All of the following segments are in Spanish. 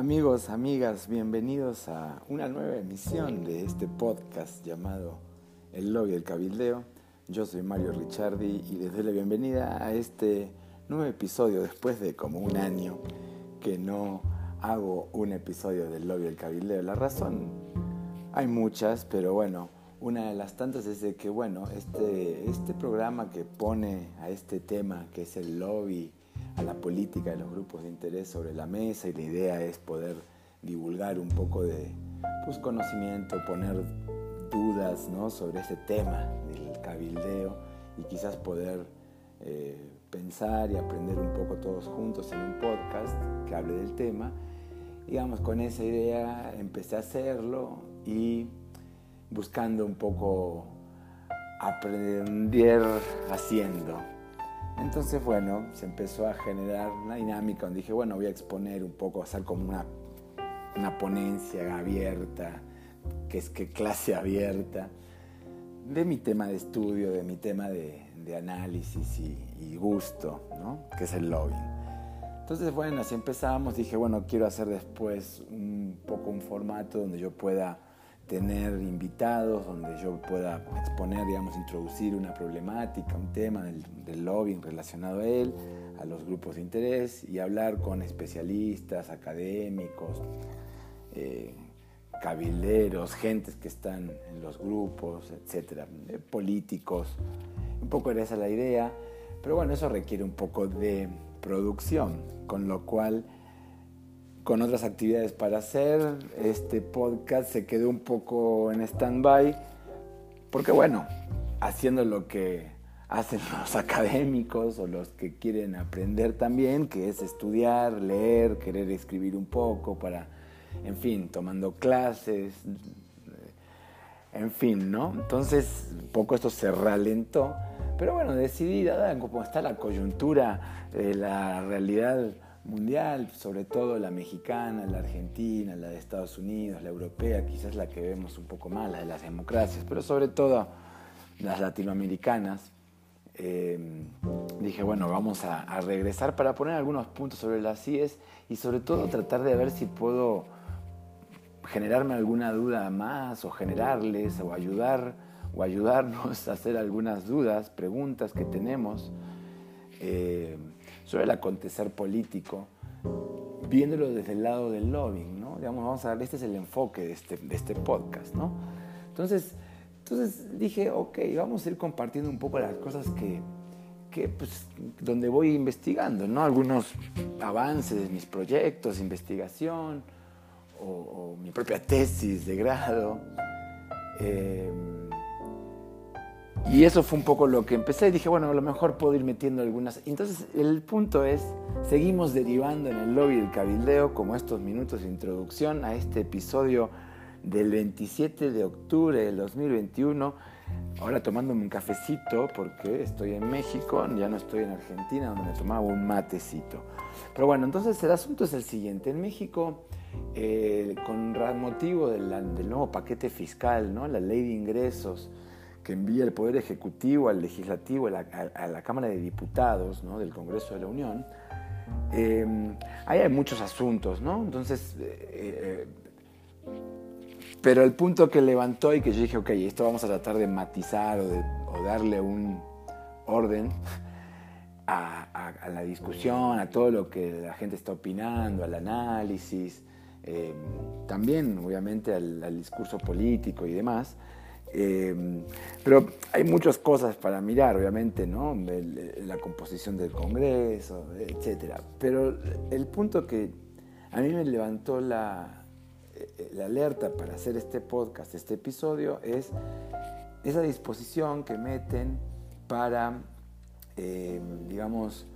Amigos, amigas, bienvenidos a una nueva emisión de este podcast llamado El Lobby del Cabildeo. Yo soy Mario Ricciardi y les doy la bienvenida a este nuevo episodio después de como un año que no hago un episodio del Lobby del Cabildeo. La razón, hay muchas, pero bueno, una de las tantas es de que, bueno, este, este programa que pone a este tema que es el lobby a la política de los grupos de interés sobre la mesa y la idea es poder divulgar un poco de pues, conocimiento, poner dudas ¿no? sobre ese tema del cabildeo y quizás poder eh, pensar y aprender un poco todos juntos en un podcast que hable del tema. Digamos, con esa idea empecé a hacerlo y buscando un poco aprender haciendo. Entonces, bueno, se empezó a generar una dinámica donde dije, bueno, voy a exponer un poco, hacer como una, una ponencia abierta, que es que clase abierta, de mi tema de estudio, de mi tema de, análisis y, gusto, ¿no? que es el lobbying. Entonces, bueno, así empezamos, dije, bueno, quiero hacer después un poco un formato donde yo pueda tener invitados donde yo pueda exponer, digamos, introducir una problemática, un tema del, lobbying relacionado a él, a los grupos de interés y hablar con especialistas, académicos, eh, cabilderos, gentes que están en los grupos, etcétera, eh, políticos. Un poco era esa la idea, pero bueno, eso requiere un poco de producción, con lo cual con otras actividades para hacer. Este podcast se quedó un poco en stand-by, porque bueno, haciendo lo que hacen los académicos o los que quieren aprender también, que es estudiar, leer, querer escribir un poco para, en fin, tomando clases, en fin, ¿no? Entonces, un poco esto se ralentó, pero bueno, decidí, dada como está la coyuntura, de la realidad mundial, sobre todo la mexicana, la argentina, la de Estados Unidos, la europea, quizás la que vemos un poco más, la de las democracias, pero sobre todo las latinoamericanas. Em, dije, bueno, vamos a, regresar para poner algunos puntos sobre las CIES y sobre todo tratar de ver si puedo generarme alguna duda más o generarles o ayudar o ayudarnos a hacer algunas dudas, preguntas que tenemos. Eh, sobre el acontecer político, viéndolo desde el lado del lobbying, ¿no? Digamos, vamos a ver, este es el enfoque de este, de este podcast, ¿no? Entonces, entonces dije, ok, vamos a ir compartiendo un poco las cosas que, que pues, donde voy investigando, ¿no? Algunos avances de mis proyectos, investigación, o, mi propia tesis de grado. Eh, y eso fue un poco lo que empecé. y Dije, bueno, a lo mejor puedo ir metiendo algunas. Entonces, el punto es, seguimos derivando en el lobby del cabildeo, como estos minutos de introducción a este episodio del 27 de octubre del 2021. Ahora tomándome un cafecito porque estoy en México, ya no estoy en Argentina, donde me tomaba un matecito. Pero bueno, entonces el asunto es el siguiente. En México, eh, con motivo del, del nuevo paquete fiscal, ¿no? la ley de ingresos, que envía el Poder Ejecutivo al Legislativo, a la, Cámara de Diputados ¿no? del Congreso de la Unión, eh, ahí hay muchos asuntos, ¿no? Entonces, eh, eh, pero el punto que levantó y que yo dije, ok, esto vamos a tratar de matizar o, de, darle un orden a, la discusión, a todo lo que la gente está opinando, al análisis, también obviamente al discurso político y demás. Eh, pero hay muchas cosas para mirar, obviamente, ¿no? la composición del Congreso, etc. Pero el punto que a mí me levantó la, eh, alerta para hacer este podcast, este episodio, es esa disposición que meten para, eh, digamos,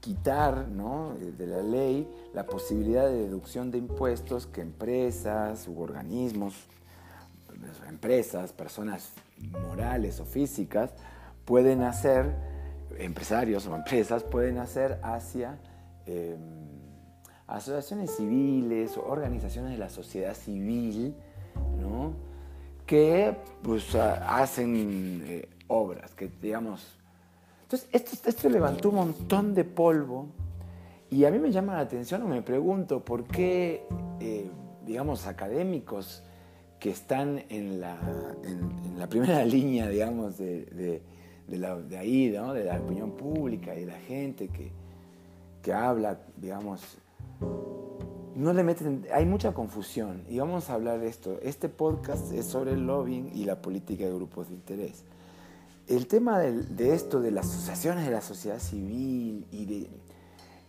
quitar ¿no? de la ley la posibilidad de deducción de impuestos que empresas u organismos empresas, personas morales o físicas, pueden hacer, empresarios o empresas pueden hacer hacia em, asociaciones civiles o organizaciones de la sociedad civil, que pues, hacen eh, obras, que digamos... Entonces, esto, esto levantó un montón de polvo Y a mí me llama la atención o me pregunto por qué, eh, digamos, académicos que están en la, en, la primera línea, digamos, de, de, la, de ahí, ¿no? de la opinión pública y de la gente que, que habla, digamos, no le meten, hay mucha confusión y vamos a hablar de esto. Este podcast es sobre el lobbying y la política de grupos de interés. El tema de, de esto, de las asociaciones de la sociedad civil y de,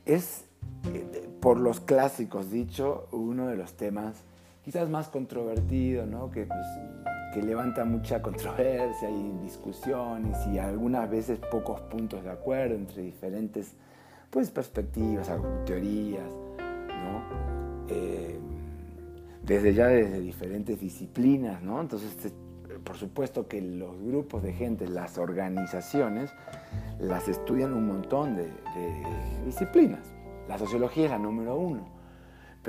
es, eh, por los clásicos dicho, uno de los temas quizás más controvertido, ¿no? que, pues, que levanta mucha controversia y discusiones y algunas veces pocos puntos de acuerdo entre diferentes pues, perspectivas, teorías, ¿no? Eh, desde ya desde diferentes disciplinas, ¿no? Entonces, por supuesto que los grupos de gente, las organizaciones, las estudian un montón de, de disciplinas. La sociología es la número uno,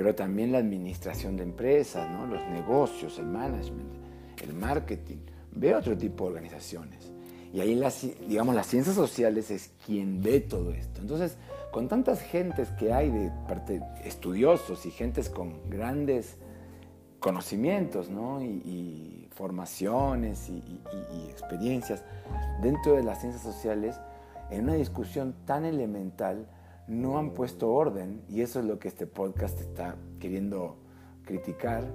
pero también la administración de empresas, ¿no? los negocios, el management, el marketing, ve otro tipo de organizaciones. Y ahí las, digamos, las ciencias sociales es quien ve todo esto. Entonces, con tantas gentes que hay de parte estudiosos y gentes con grandes conocimientos ¿no? y, formaciones y, y, experiencias dentro de las ciencias sociales, en una discusión tan elemental, no han puesto orden y eso es lo que este podcast está queriendo criticar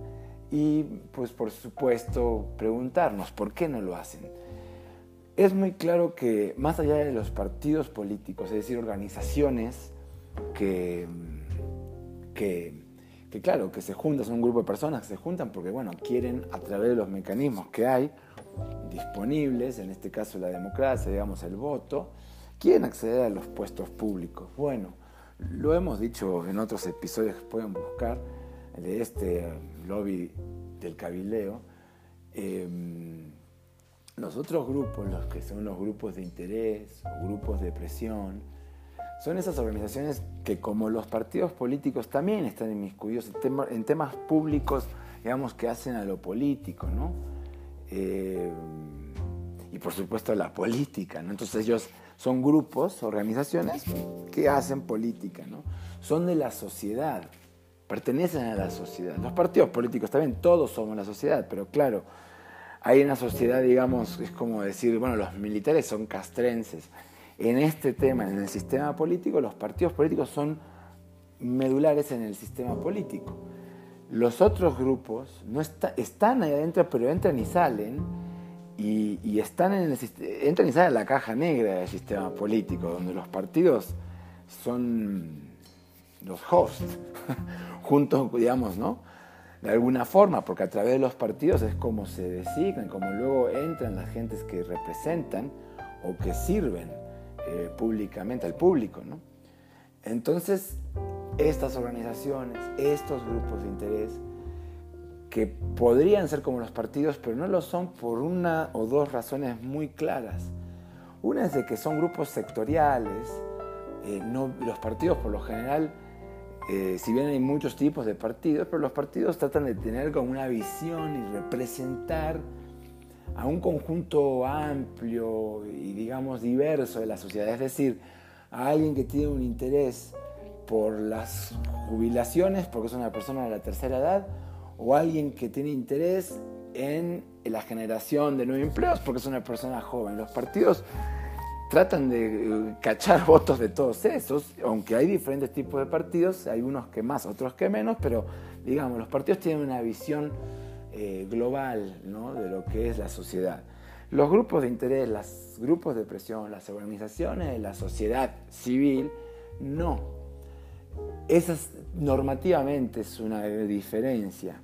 y pues por supuesto preguntarnos por qué no lo hacen. Es muy claro que más allá de los partidos políticos, es decir, organizaciones que, que, claro, que se juntan, son un grupo de personas que se juntan porque bueno, quieren a través de los mecanismos que hay disponibles, en este caso la democracia, digamos el voto, quieren acceder a los puestos públicos. Bueno, lo hemos dicho en otros episodios que pueden buscar, de este lobby del cabileo. Em, los otros grupos, los que son los grupos de interés o grupos de presión, son esas organizaciones que como los partidos políticos también están inmiscuidos en, temas públicos, digamos, que hacen a lo político, ¿no? Em, y por supuesto la política, ¿no? Entonces ellos son grupos, organizaciones que hacen política, ¿no? Son de la sociedad, pertenecen a la sociedad. Los partidos políticos también, todos somos la sociedad, pero claro, hay una sociedad, digamos, es como decir, bueno, los militares son castrenses. En este tema, en el sistema político, los partidos políticos son medulares en el sistema político. Los otros grupos no están ahí adentro, pero entran y salen y, están en el, entran y salen en la caja negra del sistema político, donde los partidos son los hosts, juntos, digamos, ¿no? De alguna forma, porque a través de los partidos es como se designan, como luego entran las gentes que representan o que sirven eh, públicamente al público, ¿no? Entonces, estas organizaciones, estos grupos de interés, que podrían ser como los partidos, pero no lo son por una o dos razones muy claras. Una es de que son grupos sectoriales, eh, no, los partidos por lo general, eh, si bien hay muchos tipos de partidos, pero los partidos tratan de tener como una visión y representar a un conjunto amplio y digamos diverso de la sociedad, es decir, a alguien que tiene un interés por las jubilaciones, porque es una persona de la tercera edad, o alguien que tiene interés en la generación de nuevos empleos porque es una persona joven. Los partidos tratan de eh, cachar votos de todos esos, aunque hay diferentes tipos de partidos, hay unos que más, otros que menos, pero digamos, los partidos tienen una visión eh, global de lo que es la sociedad. Los grupos de interés, los grupos de presión, las organizaciones la sociedad civil, no. Esas normativamente es una diferencia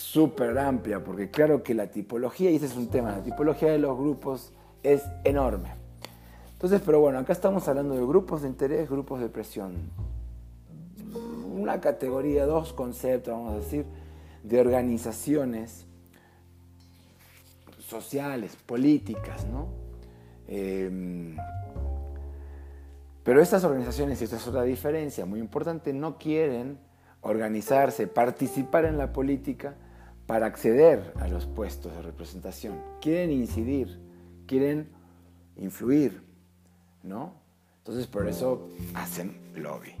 súper amplia, porque claro que la tipología, y ese es un tema, la tipología de los grupos es enorme. Entonces, pero bueno, acá estamos hablando de grupos de interés, grupos de presión. Una categoría, dos conceptos, vamos a decir, de organizaciones sociales, políticas, ¿no? Em, pero estas organizaciones, y esta es otra diferencia muy importante, no quieren organizarse, participar en la política para acceder a los puestos de representación. Quieren incidir, quieren influir, ¿no? Entonces por eso hacen lobby.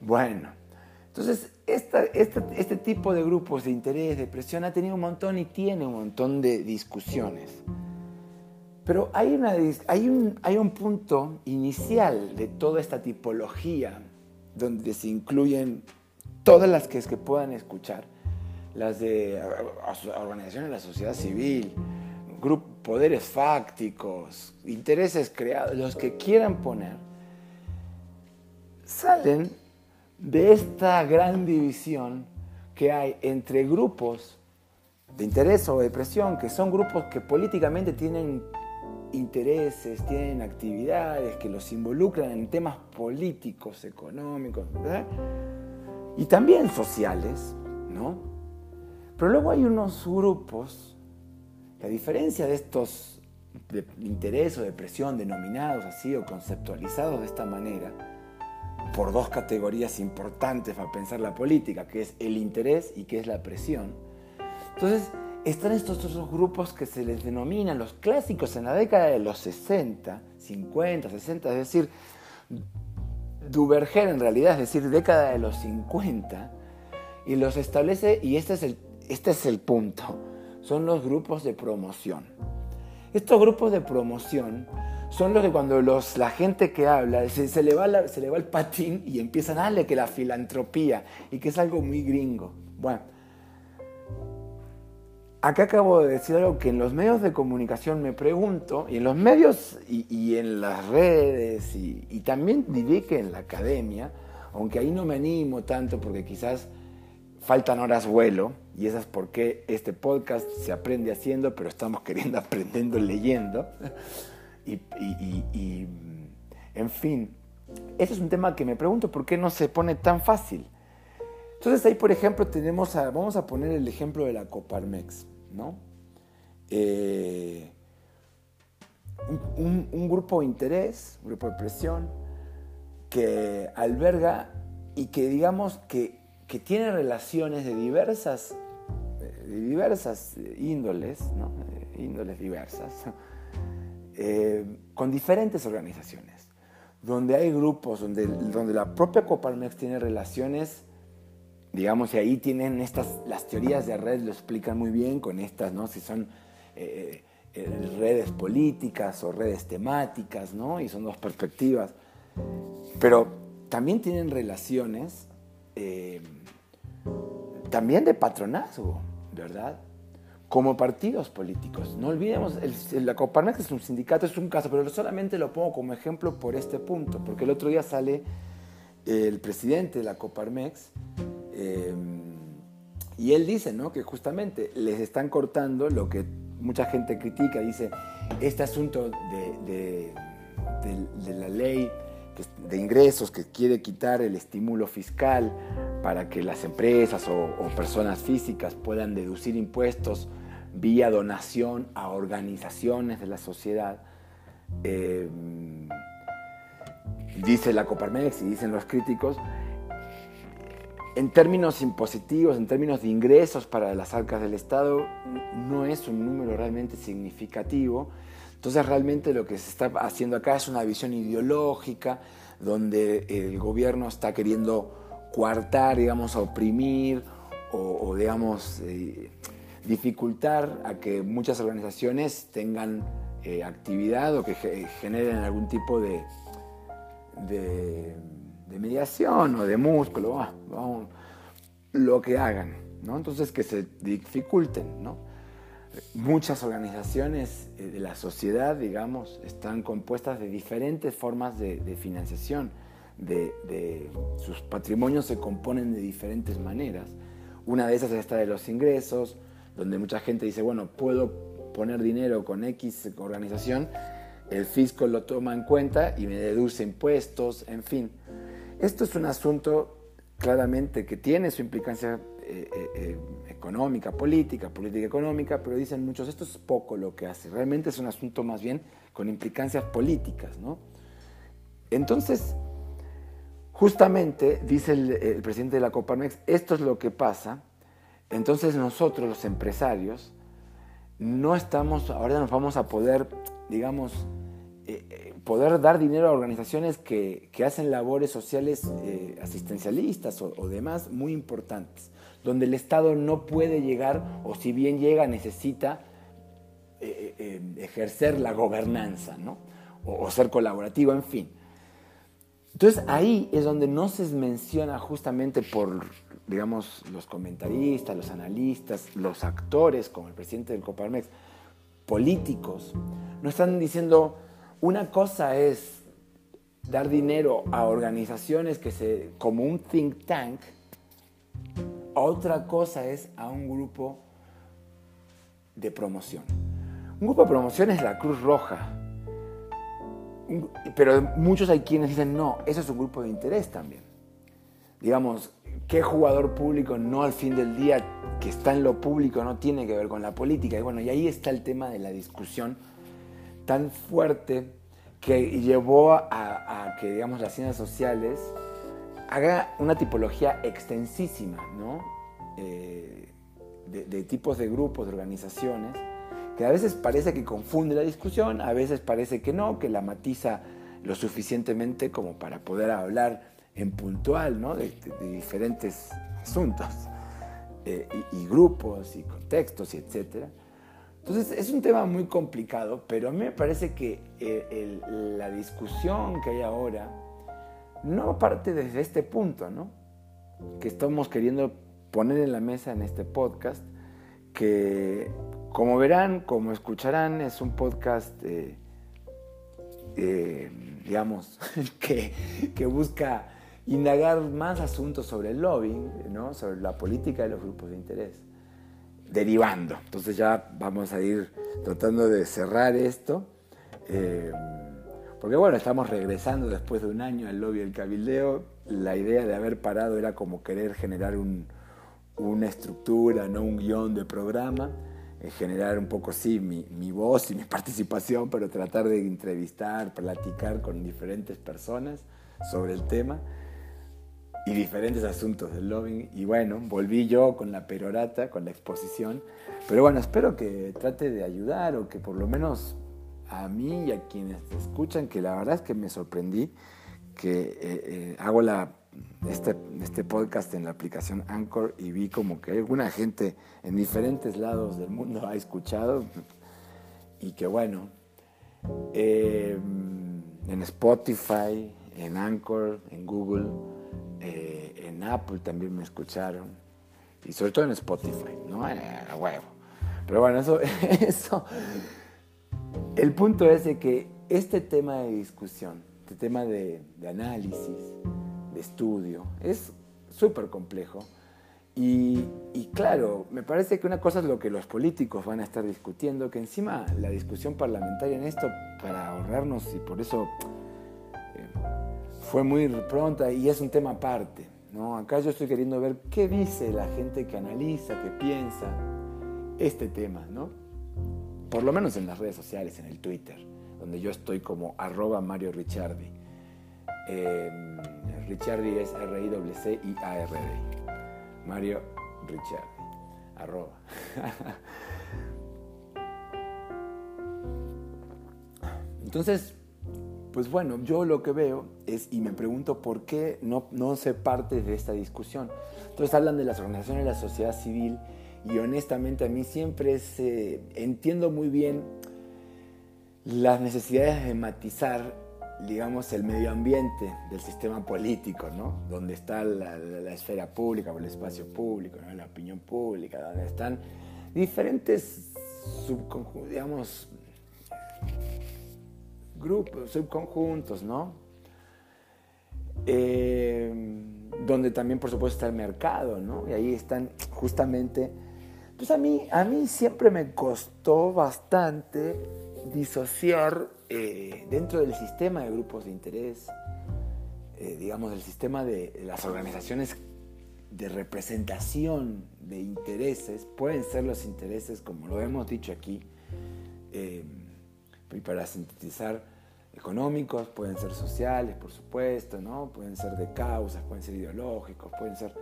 Bueno, entonces este tipo de grupos de interés, de presión, ha tenido un montón y tiene un montón de discusiones. Pero hay, una, hay, un, hay un punto inicial de toda esta tipología donde se incluyen todas las que, que puedan escuchar, las de organizaciones de la sociedad civil, grupos, poderes fácticos, intereses creados, los que quieran poner, salen de esta gran división que hay entre grupos de interés o de presión, que son grupos que políticamente tienen intereses, tienen actividades que los involucran en temas políticos, económicos, y también sociales, ¿no? Pero luego hay unos grupos que a diferencia de estos de interés o de presión denominados así o conceptualizados de esta manera, por dos categorías importantes para pensar la política, que es el interés y que es la presión. Entonces, están estos otros grupos que se les denominan los clásicos en la década de los 60, 50, 60, es decir, Duverger en realidad, es decir, década de los 50, y los establece, y este es el, este es el punto, son los grupos de promoción. Estos grupos de promoción son los que cuando la gente que habla se, le va el patín y empiezan a darle que la filantropía y que es algo muy gringo. Bueno, acá acabo de decir algo que en los medios de comunicación me pregunto, y en los medios y, en las redes, y, también diré que en la academia, aunque ahí no me animo tanto porque quizás faltan horas vuelo, y esas es porque este podcast se aprende haciendo, pero estamos queriendo aprendiendo leyendo. y, en fin, ese es un tema que me pregunto por qué no se pone tan fácil. Entonces ahí, por ejemplo, tenemos vamos a poner el ejemplo de la Coparmex. ¿no? Eh, un, grupo de interés, un grupo de presión, que alberga y que digamos que, tiene relaciones de diversas, de diversas índoles, índoles diversas, eh, con diferentes organizaciones, donde hay grupos, donde, donde la propia Coparmex tiene relaciones digamos, y ahí tienen estas, las teorías de red lo explican muy bien con estas, ¿no? Si son eh, eh, redes políticas o redes temáticas, ¿no? Y son dos perspectivas. Pero también tienen relaciones eh, también de patronazgo, ¿verdad? Como partidos políticos. No olvidemos, el, la Coparmex es un sindicato, es un caso, pero solamente lo pongo como ejemplo por este punto, porque el otro día sale el presidente de la Coparmex Em, y él dice ¿no? que justamente les están cortando lo que mucha gente critica, dice, este asunto de, la ley de ingresos que quiere quitar el estímulo fiscal para que las empresas o, personas físicas puedan deducir impuestos vía donación a organizaciones de la sociedad. Em, dice la Coparmex y dicen los críticos, en términos impositivos, en términos de ingresos para las arcas del Estado, no es un número realmente significativo. Entonces realmente lo que se está haciendo acá es una visión ideológica donde el gobierno está queriendo coartar, digamos, oprimir o, digamos, eh, dificultar a que muchas organizaciones tengan eh, actividad o que generen algún tipo de de mediación o de músculo, lo que hagan, ¿no? Entonces que se dificulten, ¿no? Muchas organizaciones eh, de la sociedad, digamos, están compuestas de diferentes formas de, financiación, de, sus patrimonios se componen de diferentes maneras. Una de esas es esta de los ingresos, donde mucha gente dice, bueno, puedo poner dinero con X organización, el fisco lo toma en cuenta y me deduce impuestos, en fin. Esto es un asunto claramente que tiene su implicancia eh, eh, eh, económica, política, política económica, pero dicen muchos, esto es poco lo que hace, realmente es un asunto más bien con implicancias políticas. ¿no? Entonces, justamente, dice el, presidente de la Coparmex, esto es lo que pasa, entonces nosotros los empresarios no estamos, ahora nos vamos a poder, digamos, eh, poder dar dinero a organizaciones que, hacen labores sociales eh, asistencialistas o, demás muy importantes, donde el Estado no puede llegar o si bien llega necesita eh, ejercer la gobernanza ¿no? o, ser colaborativo, en fin. Entonces ahí es donde no se menciona justamente por, digamos, los comentaristas, los analistas, los actores, como el presidente del Coparmex, políticos, no están diciendo una cosa es dar dinero a organizaciones que se, como un think tank, otra cosa es a un grupo de promoción. Un grupo de promoción es la Cruz Roja, pero muchos hay quienes dicen, no, eso es un grupo de interés también. Digamos, ¿qué jugador público no al fin del día que está en lo público no tiene que ver con la política? Y bueno, y ahí está el tema de la discusión tan fuerte que llevó a, que, digamos, las ciencias sociales haga una tipología extensísima, ¿no? Eh, de, tipos de grupos, de organizaciones, que a veces parece que confunde la discusión, a veces parece que no, que la matiza lo suficientemente como para poder hablar en puntual, ¿no? De, diferentes asuntos, eh, y, y, grupos, y contextos, y etcétera. Entonces es un tema muy complicado, pero a mí me parece que eh, la discusión que hay ahora no parte desde este punto, ¿no? Que estamos queriendo poner en la mesa en este podcast, que como verán, como escucharán, es un podcast, eh, eh, digamos, que, busca indagar más asuntos sobre el lobbying, ¿no? sobre la política de los grupos de interés derivando. Entonces ya vamos a ir tratando de cerrar esto. Eh, porque bueno, estamos regresando después de un año al lobby del cabildeo. La idea de haber parado era como querer generar una estructura, no un guion de programa. Eh, generar un poco, sí, mi, mi voz y mi participación, pero tratar de entrevistar, platicar con diferentes personas sobre el tema y diferentes asuntos del lobbying. Y bueno, volví yo con la perorata, con la exposición. Pero bueno, espero que trate de ayudar o que por lo menos a mí y a quienes escuchan, que la verdad es que me sorprendí que eh, eh, hago la, este, este podcast en la aplicación Anchor y vi como que alguna gente en diferentes lados del mundo ha escuchado y que bueno, eh, en Spotify, en Anchor, en Google, eh, en Apple también me escucharon. Y sobre todo en Spotify, ¿no? A huevo. Pero bueno, eso. El punto es de que este tema de discusión, este tema de, análisis, estudio, es súper complejo. Y, claro, me parece que una cosa es lo que los políticos van a estar discutiendo, que encima la discusión parlamentaria en esto, para ahorrarnos, y por eso fue muy pronta y es un tema aparte. ¿no? Acá yo estoy queriendo ver qué dice la gente que analiza, que piensa este tema, ¿no? Por lo menos en las redes sociales, en el Twitter, donde yo estoy como arroba Mario Ricciardi. Eh, Ricciardi es R-I-C-I-A-R-D. Mario Ricciardi. Arroba. Entonces, pues bueno, yo lo que veo es, y me pregunto por qué no, no se parte de esta discusión. Entonces hablan de las organizaciones de la sociedad civil y honestamente a mí siempre se, entiendo muy bien las necesidades de matizar, digamos, el medio ambiente del sistema político, ¿no? Donde está la, esfera pública el espacio público, la opinión pública, donde están diferentes subconjuntos, digamos, grupos, subconjuntos, ¿no? Eh, donde también, por supuesto, está el mercado, ¿no? Y ahí están justamente... Pues a mí, a mí siempre me costó bastante disociar eh, dentro del sistema de grupos de interés, eh, digamos, del sistema de las organizaciones de representación de intereses, pueden ser los intereses, como lo hemos dicho aquí, y para sintetizar, económicos, pueden ser sociales, por supuesto, ¿no? pueden ser de causas, pueden ser ideológicos, pueden ser,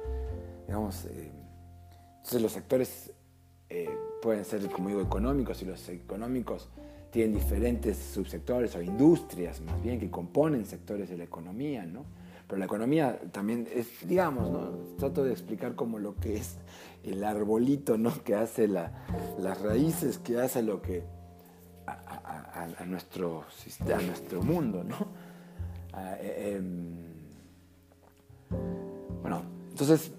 digamos, eh, entonces los sectores eh, pueden ser, como digo, económicos y los económicos tienen diferentes subsectores o industrias, más bien, que componen sectores de la economía, ¿no? Pero la economía también es, digamos, ¿no? trato de explicar como lo que es el arbolito, ¿no? Que hace la, las raíces, que hace lo que a, nuestro, a nuestro mundo, ¿no? Eh, em, bueno, entonces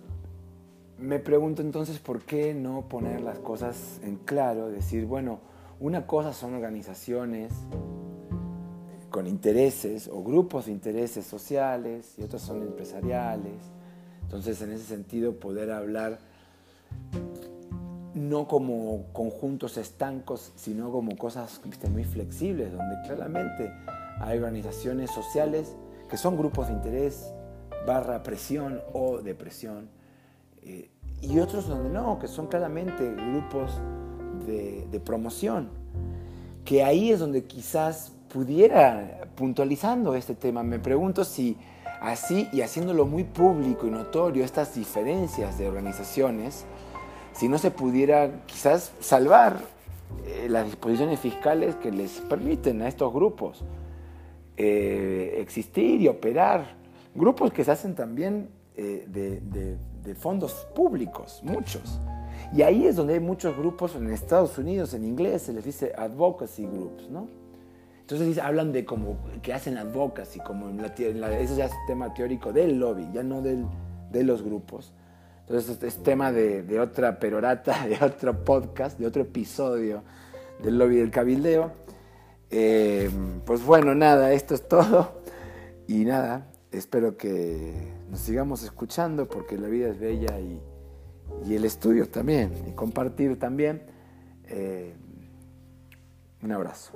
me pregunto entonces por qué no poner las cosas en claro, decir, bueno, una cosa son organizaciones con intereses o grupos de intereses sociales y otras son empresariales. Entonces, en ese sentido, poder hablar no como conjuntos estancos, sino como cosas muy flexibles, donde claramente hay organizaciones sociales que son grupos de interés, barra presión o depresión, eh, y otros donde no, que son claramente grupos de, promoción, que ahí es donde quizás pudiera, puntualizando este tema, me pregunto si así y haciéndolo muy público y notorio estas diferencias de organizaciones, si no se pudiera quizás salvar eh, las disposiciones fiscales que les permiten a estos grupos eh, existir y operar. Grupos que se hacen también eh, de fondos públicos, muchos. Y ahí es donde hay muchos grupos en Estados Unidos, en inglés se les dice advocacy groups, ¿no? Entonces hablan de como que hacen advocacy, como en la, eso ya es tema teórico del lobby, ya no del, de los grupos. Entonces es tema de, de, otra perorata, de otro podcast, de otro episodio del lobby del cabildeo. Eh, pues bueno, nada, esto es todo. Y nada, espero que nos sigamos escuchando porque la vida es bella y, y el estudio también, y compartir también. Eh, un abrazo.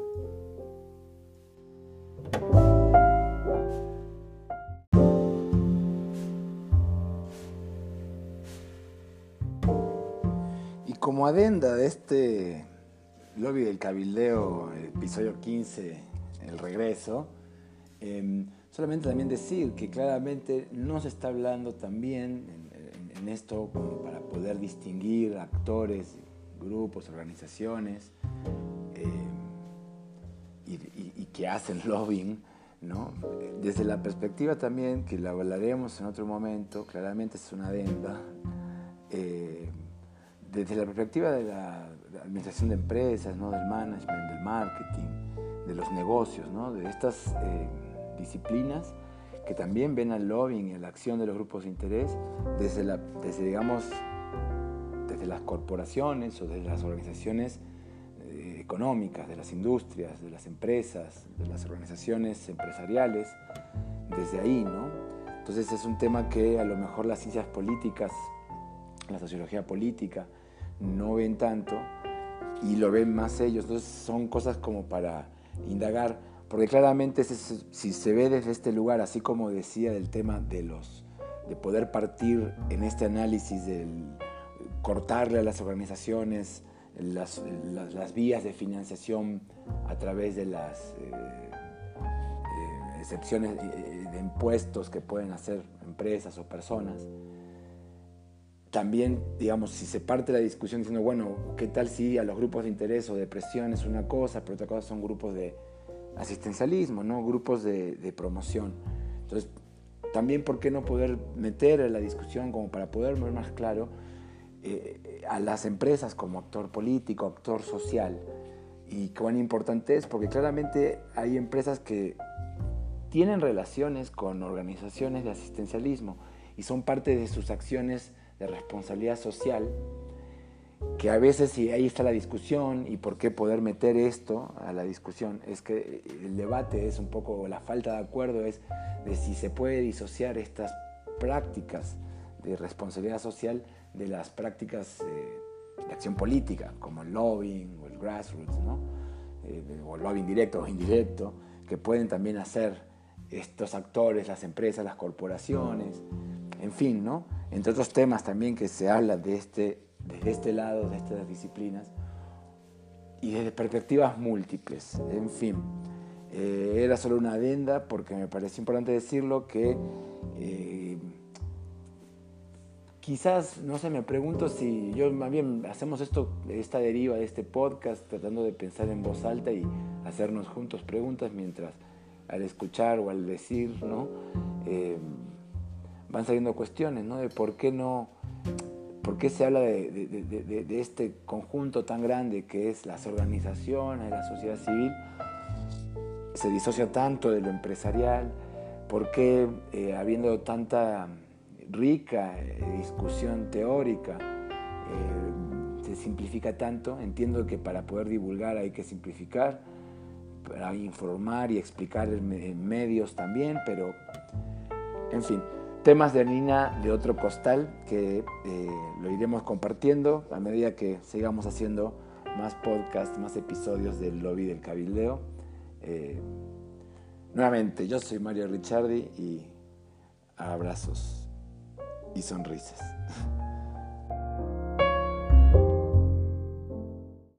Y como adenda de este lobby del cabildeo, episodio 15, el regreso, em, solamente también decir que claramente no se está hablando también en, en esto como para poder distinguir actores, grupos, organizaciones, y, que hacen lobbying, ¿no? Desde la perspectiva también, que la hablaremos en otro momento, claramente es una adenda, eh, desde la perspectiva de la, administración de empresas, ¿no? del management, del marketing, de los negocios, ¿no? de estas eh, disciplinas que también ven al lobbying y a la acción de los grupos de interés desde, la, desde digamos, desde las corporaciones o desde las organizaciones económicas, de las industrias, de las empresas, de las organizaciones empresariales, desde ahí, ¿no? Entonces es un tema que a lo mejor las ciencias políticas, la sociología política, no ven tanto y lo ven más ellos. Entonces son cosas como para indagar, porque claramente si se ve desde este lugar, así como decía del tema de los de poder partir en este análisis del cortarle a las organizaciones las, las, vías de financiación a través de las eh, eh, excepciones de impuestos que pueden hacer empresas o personas. También, digamos, si se parte la discusión diciendo, bueno, ¿qué tal si a los grupos de interés o de presión es una cosa, pero otra cosa son grupos de asistencialismo, ¿no? grupos de, promoción? Entonces, también, ¿por qué no poder meter en la discusión como para poder ver más claro eh, a las empresas como actor político, actor social. Y cuán importante es, porque claramente hay empresas que tienen relaciones con organizaciones de asistencialismo y son parte de sus acciones de responsabilidad social, que a veces, y ahí está la discusión, y por qué poder meter esto a la discusión, es que el debate es un poco, la falta de acuerdo es de si se puede disociar estas prácticas de responsabilidad social de las prácticas eh, de acción política, como el lobbying o el grassroots, ¿no? Eh, o el lobbying directo o indirecto, que pueden también hacer estos actores, las empresas, las corporaciones, en fin, ¿no? entre otros temas también que se habla de este, desde este lado, de estas disciplinas, y desde perspectivas múltiples, en fin. Eh, era solo una adenda porque me pareció importante decirlo que quizás, no sé, me pregunto si yo más bien hacemos esto, esta deriva de este podcast, tratando de pensar en voz alta y hacernos juntos preguntas mientras al escuchar o al decir, ¿no? Eh, van saliendo cuestiones, ¿no? De por qué no, por qué se habla de, este conjunto tan grande que es las organizaciones, la sociedad civil, se disocia tanto de lo empresarial, por qué eh, habiendo tanta rica eh, discusión teórica, eh, se simplifica tanto. Entiendo que para poder divulgar hay que simplificar, para informar y explicar en medios también, pero en fin, temas de harina de otro costal que eh, lo iremos compartiendo a medida que sigamos haciendo más podcasts, más episodios del lobby del cabildeo. nuevamente, yo soy Mario Ricciardi y abrazos y sonrisas.